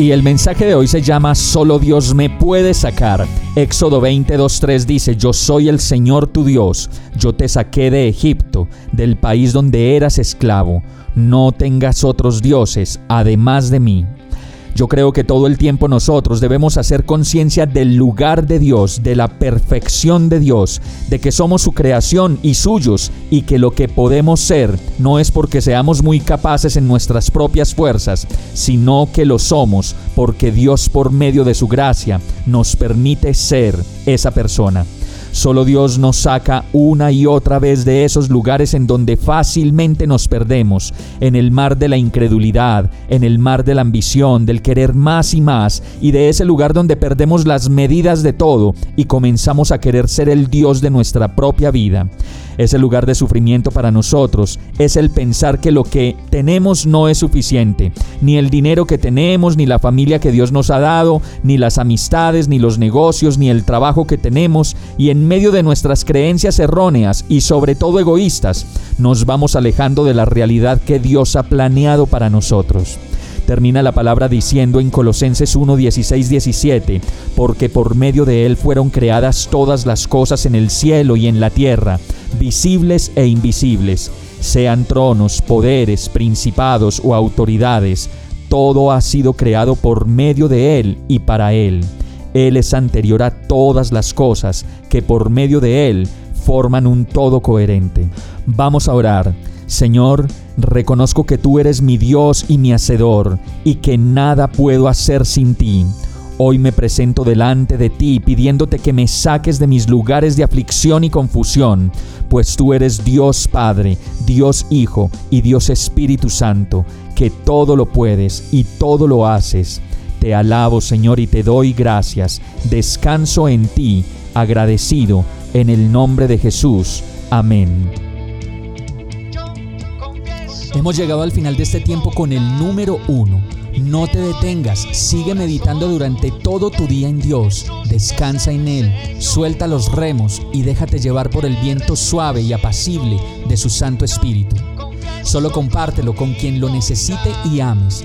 Y el mensaje de hoy se llama Solo Dios me puede sacar. Éxodo 22.3 dice, Yo soy el Señor tu Dios, yo te saqué de Egipto, del país donde eras esclavo. No tengas otros dioses, además de mí. Yo creo que todo el tiempo nosotros debemos hacer conciencia del lugar de Dios, de la perfección de Dios, de que somos su creación y suyos y que lo que podemos ser no es porque seamos muy capaces en nuestras propias fuerzas, sino que lo somos porque Dios por medio de su gracia nos permite ser esa persona. Solo Dios nos saca una y otra vez de esos lugares en donde fácilmente nos perdemos, en el mar de la incredulidad, en el mar de la ambición, del querer más y más, y de ese lugar donde perdemos las medidas de todo y comenzamos a querer ser el Dios de nuestra propia vida. Ese lugar de sufrimiento para nosotros es el pensar que lo que tenemos no es suficiente, ni el dinero que tenemos, ni la familia que Dios nos ha dado, ni las amistades, ni los negocios, ni el trabajo que tenemos, y en medio de nuestras creencias erróneas y sobre todo egoístas, nos vamos alejando de la realidad que Dios ha planeado para nosotros. Termina la palabra diciendo en Colosenses 1, 16, 17, porque por medio de Él fueron creadas todas las cosas en el cielo y en la tierra, visibles e invisibles, sean tronos, poderes, principados o autoridades, todo ha sido creado por medio de Él y para Él. Él es anterior a todas las cosas, que por medio de Él forman un todo coherente. Vamos a orar. Señor, reconozco que tú eres mi Dios y mi Hacedor, y que nada puedo hacer sin ti. Hoy me presento delante de ti pidiéndote que me saques de mis lugares de aflicción y confusión, pues tú eres Dios Padre, Dios Hijo y Dios Espíritu Santo, que todo lo puedes y todo lo haces. Te alabo Señor y te doy gracias. Descanso en ti, agradecido, en el nombre de Jesús. Amén. Hemos llegado al final de este tiempo con el número uno. No te detengas, sigue meditando durante todo tu día en Dios, descansa en Él, suelta los remos y déjate llevar por el viento suave y apacible de su Santo Espíritu. Solo compártelo con quien lo necesite y ames.